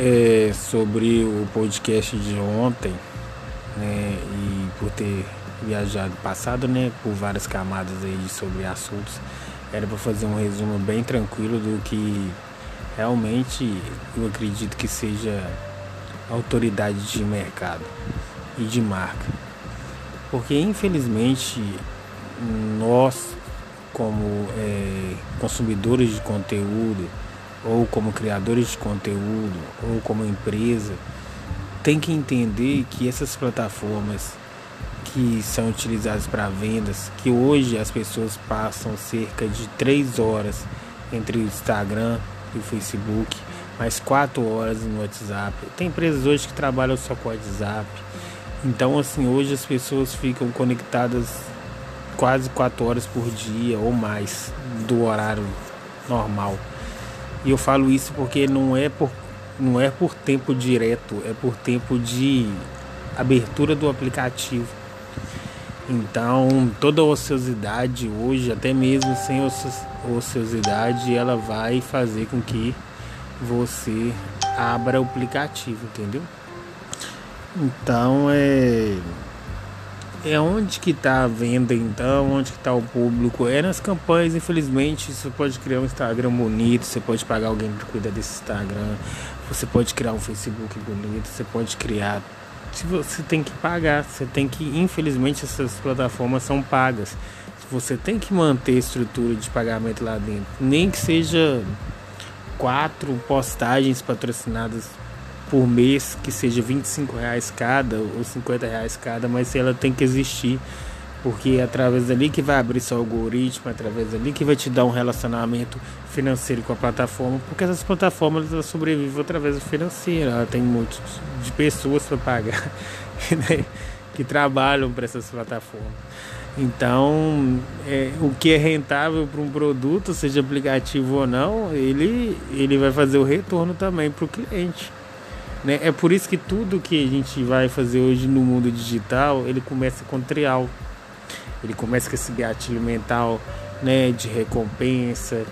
é, sobre o podcast de ontem, né, e por ter viajado passado, né, por várias camadas aí sobre assuntos, era para fazer um resumo bem tranquilo do que realmente eu acredito que seja autoridade de mercado e de marca. Porque infelizmente nós como é, consumidores de conteúdo ou como criadores de conteúdo ou como empresa tem que entender que essas plataformas que são utilizadas para vendas, que hoje as pessoas passam cerca de 3 horas entre o Instagram e o Facebook, mais 4 horas no WhatsApp. Tem empresas hoje que trabalham só com o WhatsApp. Então assim, hoje as pessoas ficam conectadas quase 4 horas por dia ou mais do horário normal. E eu falo isso porque não é por, não é por tempo direto, é por tempo de abertura do aplicativo. Então, toda ociosidade hoje, até mesmo sem ociosidade, ela vai fazer com que você abra o aplicativo, entendeu? Então, é é onde que está a venda então, onde que está o público? É nas campanhas, infelizmente, você pode criar um Instagram bonito, você pode pagar alguém para cuidar desse Instagram, você pode criar um Facebook bonito, você pode criar. Se você tem que pagar, você tem que, infelizmente, essas plataformas são pagas. Você tem que manter a estrutura de pagamento lá dentro, nem que seja quatro postagens patrocinadas por mês que seja 25 reais cada ou 50 reais cada, mas ela tem que existir porque é através dali que vai abrir seu algoritmo, é através dali que vai te dar um relacionamento financeiro com a plataforma, porque essas plataformas elas sobrevivem através do financeiro, ela tem muitos de pessoas para pagar né, que trabalham para essas plataformas. Então, é, o que é rentável para um produto, seja aplicativo ou não, ele, ele vai fazer o retorno também para o cliente. Né? É por isso que tudo que a gente vai fazer hoje no mundo digital, ele começa com trial. Ele começa com esse gatilho mental, né, de recompensa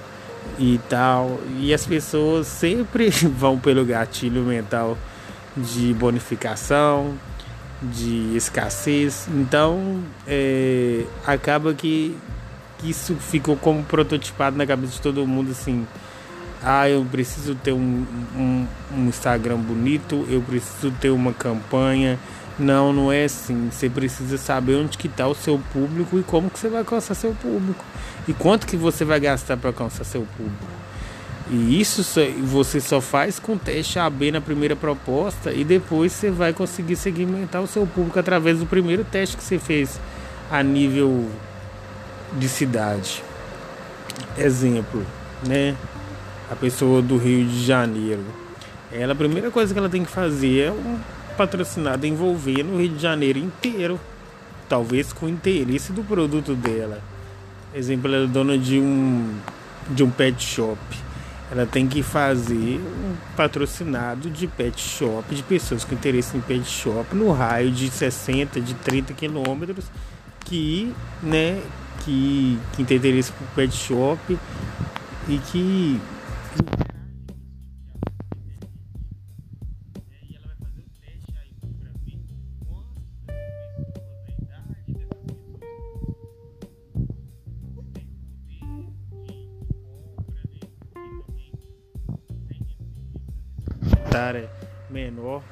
e tal. E as pessoas sempre vão pelo gatilho mental de bonificação, de escassez. Então, é, acaba que, isso ficou como prototipado na cabeça de todo mundo assim ah, eu preciso ter um, um, um Instagram bonito, eu preciso ter uma campanha. Não, não é assim. Você precisa saber onde que está o seu público e como que você vai alcançar seu público. E quanto que você vai gastar para alcançar seu público. E isso você só faz com teste AB na primeira proposta e depois você vai conseguir segmentar o seu público através do primeiro teste que você fez a nível de cidade. Exemplo, né? A pessoa do Rio de Janeiro. Ela, a primeira coisa que ela tem que fazer é um patrocinado envolver no Rio de Janeiro inteiro, talvez com interesse do produto dela. Exemplo, ela é dona de um de um pet shop. Ela tem que fazer um patrocinado de pet shop, de pessoas com interesse em pet shop, no raio de 60, de 30 quilômetros, que, né, que, que tem interesse por pet shop e que etária menor.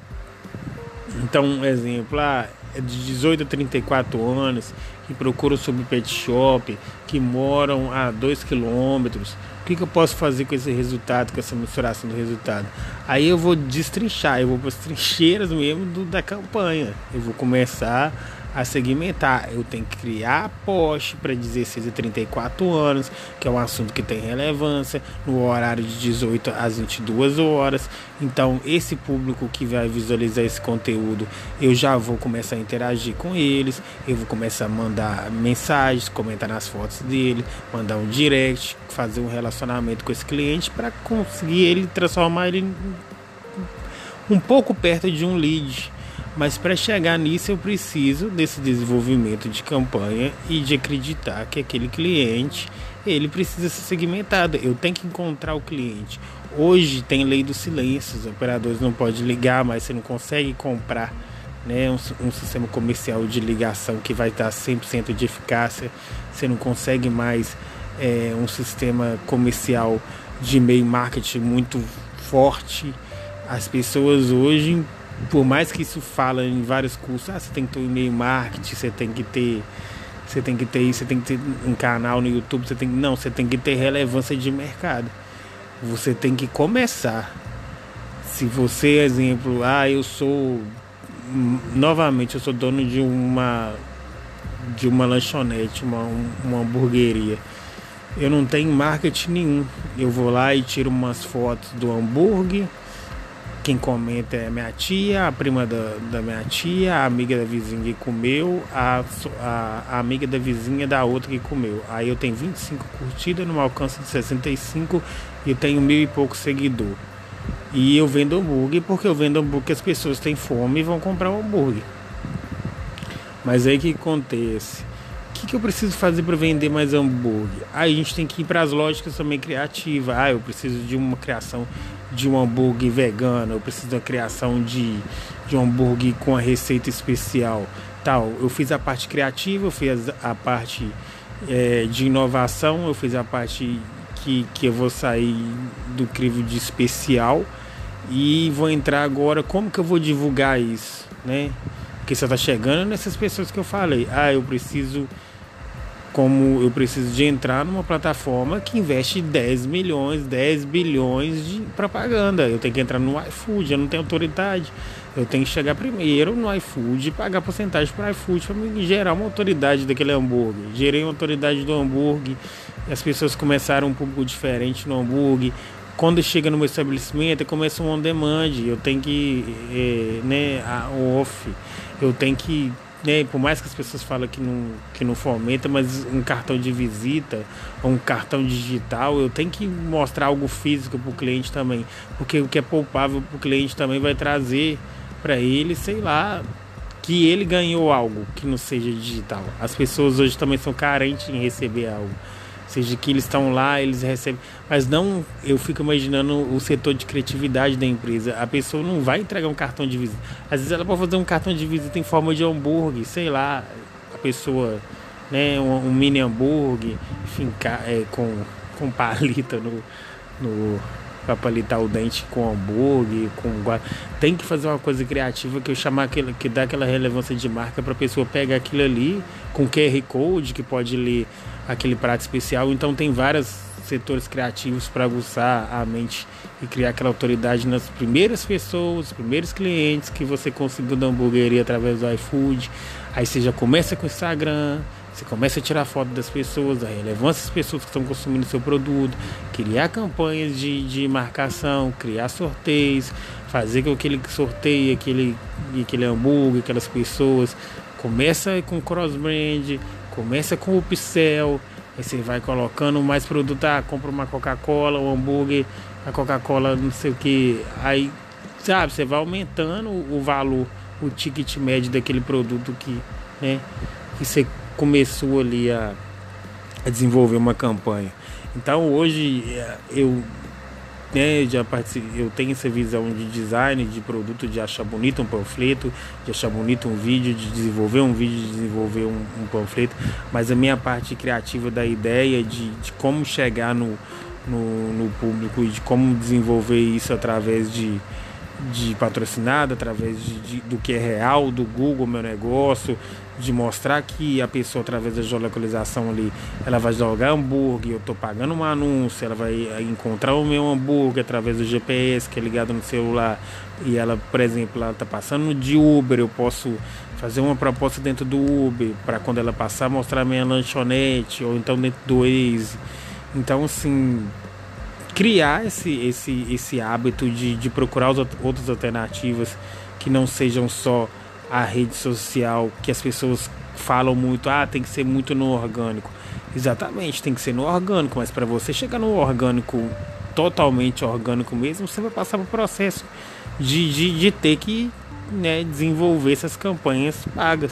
Então, um exemplo, ah, é de 18 a 34 anos, que procuram sobre pet shop, que moram a 2 quilômetros. O que, que, eu posso fazer com esse resultado, com essa mensuração do resultado? Aí eu vou destrinchar, eu vou para as trincheiras mesmo do, da campanha. Eu vou começar a segmentar. Eu tenho que criar post para 16 a 34 anos, que é um assunto que tem relevância, no horário de 18 às 22 horas. Então, esse público que vai visualizar esse conteúdo, eu já vou começar a interagir com eles, eu vou começar a mandar mensagens, comentar nas fotos dele, mandar um direct, fazer um relacionamento com esse cliente para conseguir ele transformar ele um pouco perto de um lead mas para chegar nisso eu preciso desse desenvolvimento de campanha e de acreditar que aquele cliente ele precisa ser segmentado. Eu tenho que encontrar o cliente. Hoje tem lei do silêncio, os operadores não podem ligar, mas você não consegue comprar né, um, um sistema comercial de ligação que vai dar 100% de eficácia. Você não consegue mais é, um sistema comercial de e-mail marketing muito forte. As pessoas hoje, por mais que isso fala em vários cursos, ah, você tem que ter um e-mail marketing, você tem que ter você tem que ter isso, você tem que ter um canal no YouTube, você tem não, você tem que ter relevância de mercado. Você tem que começar. Se você, exemplo, ah, eu sou novamente, eu sou dono de uma de uma lanchonete, uma, uma hamburgueria. Eu não tenho marketing nenhum. Eu vou lá e tiro umas fotos do hambúrguer quem comenta é minha tia, a prima da, da minha tia, a amiga da vizinha que comeu, a, a, a, amiga da vizinha da outra que comeu. Aí eu tenho 25 curtidas no alcance de 65 e tenho mil e pouco seguidor. E eu vendo hambúrguer porque eu vendo hambúrguer as pessoas têm fome e vão comprar um hambúrguer. Mas aí que acontece? O que, que eu preciso fazer para vender mais hambúrguer? Aí a gente tem que ir para as lógicas também criativas. Ah, eu preciso de uma criação de um hambúrguer vegano, eu preciso da criação de, de um hambúrguer com a receita especial, tal. Eu fiz a parte criativa, eu fiz a parte é, de inovação, eu fiz a parte que, que eu vou sair do crivo de especial e vou entrar agora como que eu vou divulgar isso, né? Porque você está chegando nessas pessoas que eu falei. Ah, eu preciso como eu preciso de entrar numa plataforma que investe 10 milhões, 10 bilhões de propaganda. Eu tenho que entrar no iFood, eu não tenho autoridade. Eu tenho que chegar primeiro no iFood e pagar porcentagem para o iFood para me gerar uma autoridade daquele hambúrguer. Gerei uma autoridade do hambúrguer, as pessoas começaram um público diferente no hambúrguer. Quando chega no meu estabelecimento, começa um on demand. Eu tenho que, é, né, a off. Eu tenho que né, por mais que as pessoas falem que não, que não fomenta, mas um cartão de visita, um cartão digital, eu tenho que mostrar algo físico para o cliente também, porque o que é poupável para o cliente também vai trazer para ele, sei lá, que ele ganhou algo que não seja digital. As pessoas hoje também são carentes em receber algo seja que eles estão lá, eles recebem, mas não, eu fico imaginando o setor de criatividade da empresa. A pessoa não vai entregar um cartão de visita. Às vezes ela pode fazer um cartão de visita em forma de hambúrguer, sei lá, a pessoa, né, um, um mini hambúrguer, enfim, é, com com palita no, no para palitar o dente com hambúrguer, com tem que fazer uma coisa criativa que eu chamar aquele, que dá aquela relevância de marca para a pessoa pegar aquilo ali com QR Code que pode ler aquele prato especial. Então tem vários setores criativos para aguçar a mente e criar aquela autoridade nas primeiras pessoas, os primeiros clientes que você conseguiu da hamburgueria através do iFood. Aí você já começa com o Instagram, você começa a tirar foto das pessoas, a relevância das pessoas que estão consumindo seu produto, criar campanhas de, de marcação, criar sorteios, fazer com que aquele sorteio, aquele, aquele hambúrguer, aquelas pessoas. Começa com cross-brand, Começa com o upsell, aí você vai colocando mais produto, ah, compra uma Coca-Cola, um hambúrguer, a Coca-Cola não sei o que. Aí, sabe, você vai aumentando o valor, o ticket médio daquele produto que, né, que você começou ali a, a desenvolver uma campanha. Então hoje eh, eu né, já eu tenho essa visão de design, de produto, de achar bonito um panfleto, de achar bonito um vídeo, de desenvolver um vídeo, de desenvolver um, um panfleto, mas a minha parte criativa da ideia de, de como chegar no, no, no, público e de como desenvolver isso através de, de patrocinado, através de, de, do que é real, do Google, meu negócio, de mostrar que a pessoa, através da geolocalização ali, ela vai jogar hambúrguer, eu estou pagando um anúncio, ela vai encontrar o meu hambúrguer através do GPS que é ligado no celular e ela, por exemplo, ela está passando de Uber, eu posso fazer uma proposta dentro do Uber para quando ela passar mostrar minha lanchonete ou então dentro do Waze. Então, assim, criar esse, esse, esse hábito de, de procurar outras alternativas que não sejam só a rede social que as pessoas falam muito, ah, tem que ser muito no orgânico. Exatamente, tem que ser no orgânico, mas para você chegar no orgânico, totalmente orgânico mesmo, você vai passar por processo de, de, de ter que né, desenvolver essas campanhas pagas.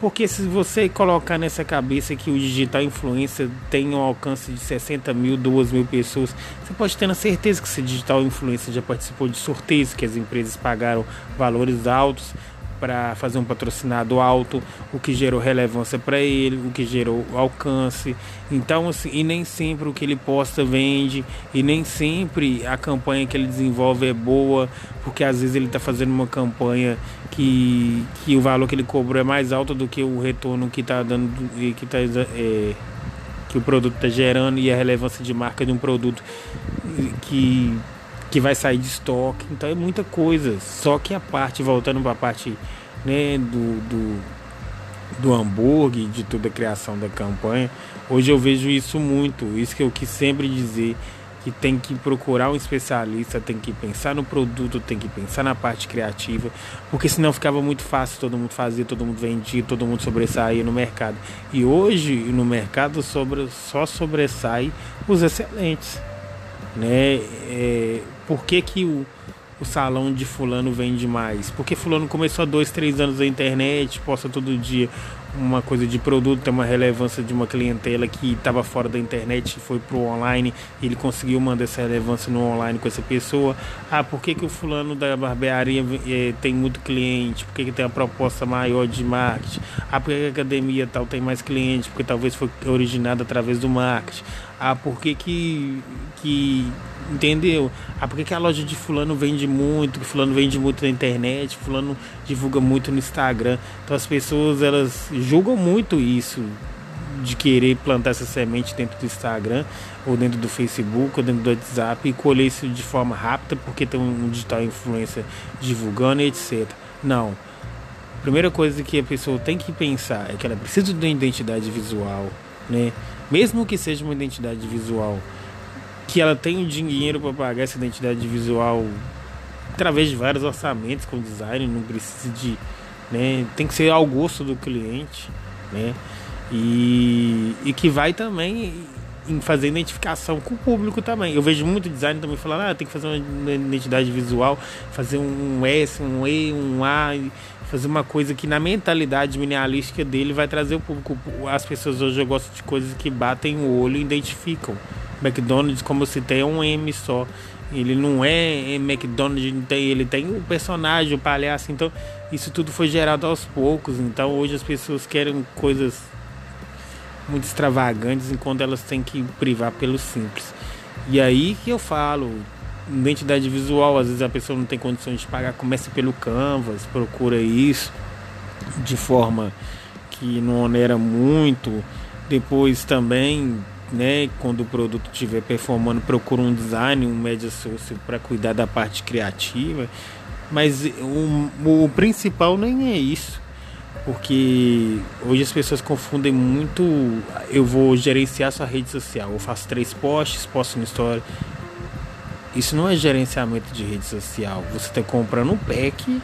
Porque se você colocar nessa cabeça que o digital influencer tem um alcance de 60 mil, 2 mil pessoas, você pode ter na certeza que esse digital influencer já participou de sorteios, que as empresas pagaram valores altos para fazer um patrocinado alto, o que gerou relevância para ele, o que gerou alcance. Então, assim, e nem sempre o que ele posta vende, e nem sempre a campanha que ele desenvolve é boa, porque às vezes ele está fazendo uma campanha que, que o valor que ele cobrou é mais alto do que o retorno que está dando, que está é, que o produto está gerando e a relevância de marca de um produto que que vai sair de estoque. Então é muita coisa. Só que a parte, voltando para a parte né, do, do, do hambúrguer, de toda a criação da campanha, hoje eu vejo isso muito. Isso que eu quis sempre dizer. Que tem que procurar um especialista, tem que pensar no produto, tem que pensar na parte criativa, porque senão ficava muito fácil, todo mundo fazia, todo mundo vendia, todo mundo sobressaía no mercado. E hoje no mercado sobre, só sobressai os excelentes. Né? É, por que, que o, o salão de fulano vende mais? Porque fulano começou há dois, três anos na internet, posta todo dia uma coisa de produto, tem uma relevância de uma clientela que estava fora da internet e foi pro online, e ele conseguiu mandar essa relevância no online com essa pessoa. Ah, por que, que o fulano da barbearia eh, tem muito cliente? Por que, que tem uma proposta maior de marketing? Ah, por que a academia tal tem mais clientes? Porque talvez foi originada através do marketing. Ah, por que que, que entendeu? Ah, por que, que a loja de fulano vende muito? Que fulano vende muito na internet, fulano divulga muito no Instagram. Então as pessoas elas julgam muito isso de querer plantar essa semente dentro do Instagram ou dentro do Facebook ou dentro do WhatsApp e colher isso de forma rápida porque tem um digital influencer divulgando e etc. Não. A primeira coisa que a pessoa tem que pensar é que ela precisa de uma identidade visual, né? mesmo que seja uma identidade visual, que ela tenha o dinheiro para pagar essa identidade visual através de vários orçamentos com design, não precisa de, né, tem que ser ao gosto do cliente, né? E, e que vai também em fazer identificação com o público também. Eu vejo muito design também falando, ah, tem que fazer uma identidade visual, fazer um S, um E, um A, fazer uma coisa que na mentalidade minimalística dele vai trazer o público. As pessoas hoje gostam de coisas que batem o olho e identificam. McDonald's, como eu citei, é um M só. Ele não é McDonald's, ele tem o personagem, o palhaço. Então, isso tudo foi gerado aos poucos. Então, hoje as pessoas querem coisas muito extravagantes enquanto elas têm que privar pelo simples. E aí que eu falo, identidade visual, às vezes a pessoa não tem condições de pagar, começa pelo Canvas, procura isso de forma que não onera muito. Depois também, né, quando o produto estiver performando, procura um design, um média social para cuidar da parte criativa. Mas o, o principal nem é isso. Porque hoje as pessoas confundem muito. Eu vou gerenciar sua rede social. Eu faço três posts, posto no story. Isso não é gerenciamento de rede social. Você está comprando um pack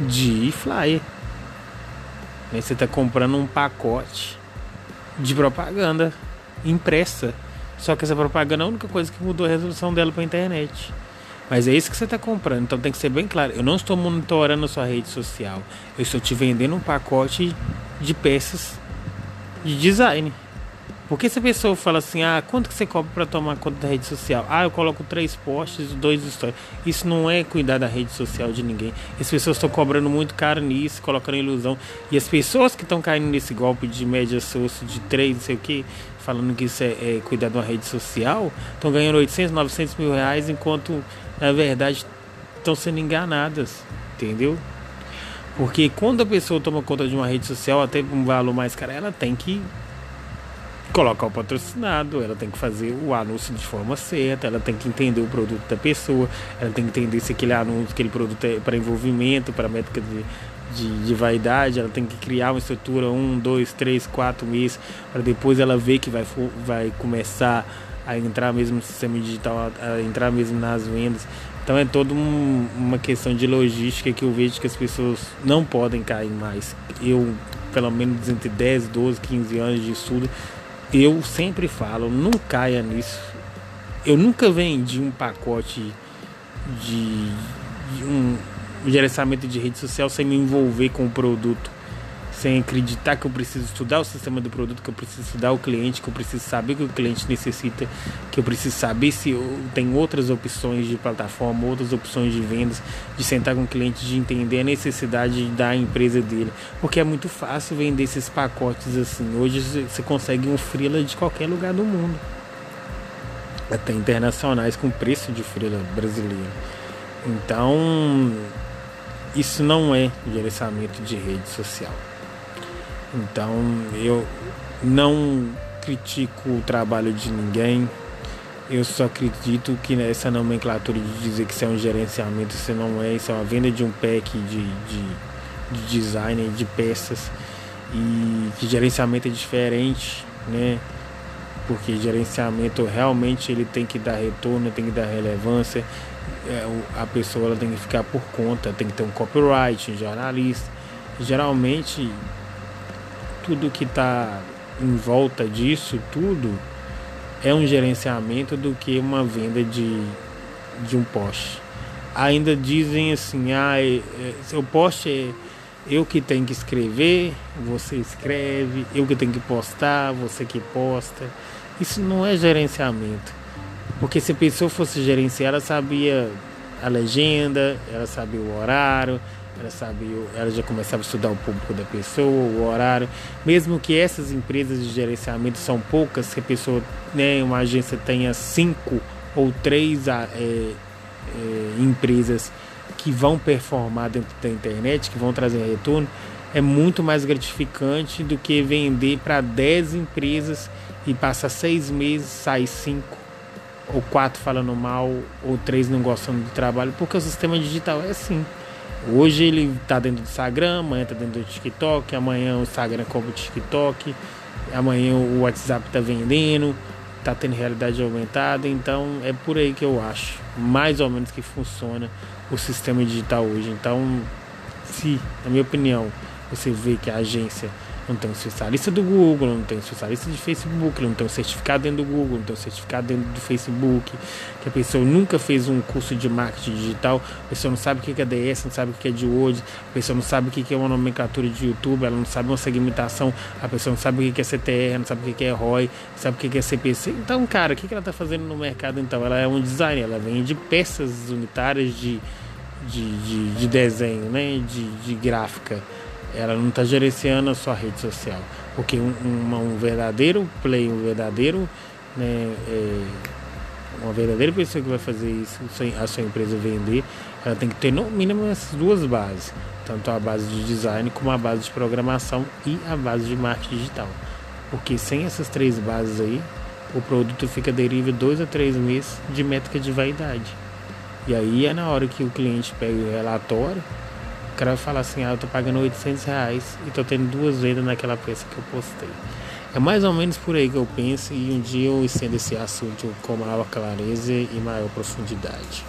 de flyer. Né? Você está comprando um pacote de propaganda impressa. Só que essa propaganda é a única coisa que mudou a resolução dela para a internet. Mas é isso que você está comprando. Então tem que ser bem claro. Eu não estou monitorando a sua rede social. Eu estou te vendendo um pacote de peças de design. Porque se a pessoa fala assim, ah, quanto que você cobra para tomar conta da rede social? Ah, eu coloco três posts, dois stories. Isso não é cuidar da rede social de ninguém. As pessoas estão cobrando muito caro nisso, colocando ilusão. E as pessoas que estão caindo nesse golpe de média social de três, não sei o que, falando que isso é, é cuidar de uma rede social, estão ganhando 800, 900 mil reais, enquanto na verdade estão sendo enganadas, entendeu? Porque quando a pessoa toma conta de uma rede social, até um valor mais caro, ela tem que colocar o patrocinado, ela tem que fazer o anúncio de forma certa, ela tem que entender o produto da pessoa, ela tem que entender se aquele anúncio, aquele produto é para envolvimento, para métrica de, de, de, vaidade, ela tem que criar uma estrutura um, dois, três, quatro meses, para depois ela ver que vai, vai começar a entrar mesmo no sistema digital, a, a entrar mesmo nas vendas. Então é toda um, uma questão de logística que eu vejo que as pessoas não podem cair mais. Eu, pelo menos entre 10, 12, 15 anos de estudo, eu sempre falo, não caia nisso. Eu nunca vendi um pacote de, de um gerenciamento de rede social sem me envolver com o produto, sem acreditar que eu preciso estudar o sistema do produto, que eu preciso estudar o cliente, que eu preciso saber o que o cliente necessita, que eu preciso saber se tem outras opções de plataforma, outras opções de vendas, de sentar com o cliente, de entender a necessidade da empresa dele. Porque é muito fácil vender esses pacotes assim. Hoje você consegue um freela de qualquer lugar do mundo. Até internacionais com preço de freela brasileiro. Então, isso não é gerenciamento de rede social. Então eu não critico o trabalho de ninguém. Eu só acredito que essa nomenclatura de dizer que isso é um gerenciamento, isso não é, isso é uma venda de um pack de, de, de design, de peças. E que gerenciamento é diferente, né? Porque gerenciamento realmente ele tem que dar retorno, tem que dar relevância. É, a pessoa ela tem que ficar por conta, tem que ter um copyright, um jornalista. Geralmente tudo que está em volta disso tudo é um gerenciamento do que uma venda de, de um poste. Ainda dizem assim, ah, é, é, seu poste é eu que tenho que escrever, você escreve, eu que tenho que postar, você que posta. Isso não é gerenciamento. Porque se a pessoa fosse gerenciar, ela sabia a legenda, ela sabia o horário, ela sabe, ela já começava a estudar o público da pessoa, o horário. Mesmo que essas empresas de gerenciamento são poucas, que a pessoa, né, uma agência tenha cinco ou três é, é, empresas que vão performar dentro da internet, que vão trazer retorno, é muito mais gratificante do que vender para 10 empresas e passar seis meses, sai cinco, ou quatro falando mal, ou três não gostando do trabalho, porque o sistema digital é assim. Hoje ele está dentro do Instagram, amanhã está dentro do TikTok, amanhã o Instagram compra o TikTok, amanhã o WhatsApp está vendendo, está tendo realidade aumentada, então é por aí que eu acho, mais ou menos que funciona o sistema digital hoje. Então, se, na minha opinião, você vê que a agência não tem um especialista do Google, não tem um especialista de Facebook, não tem um certificado dentro do Google, não tem um certificado dentro do Facebook, que a pessoa nunca fez um curso de marketing digital, a pessoa não sabe o que é DS, não sabe o que é de Word, a pessoa não sabe o que é uma nomenclatura de YouTube, ela não sabe uma segmentação, a pessoa não sabe o que é CTR, não sabe o que é ROI, não sabe o que é CPC. Então, cara, o que ela está fazendo no mercado então? Ela é um designer, ela vende peças unitárias de, de, de, de desenho, né? de, de gráfica ela não está gerenciando a sua rede social. Porque um, um, um verdadeiro play, um verdadeiro, né, é, uma verdadeira pessoa que vai fazer isso, a sua empresa vender, ela tem que ter no mínimo essas duas bases. Tanto a base de design como a base de programação e a base de marketing digital. Porque sem essas três bases aí, o produto fica deriva dois a três meses de métrica de vaidade. E aí é na hora que o cliente pega o relatório, o cara vai falar assim, ah, eu tô pagando 800 reais e tô tendo duas vendas naquela peça que eu postei. É mais ou menos por aí que eu penso e um dia eu estendo esse assunto com maior clareza e maior profundidade.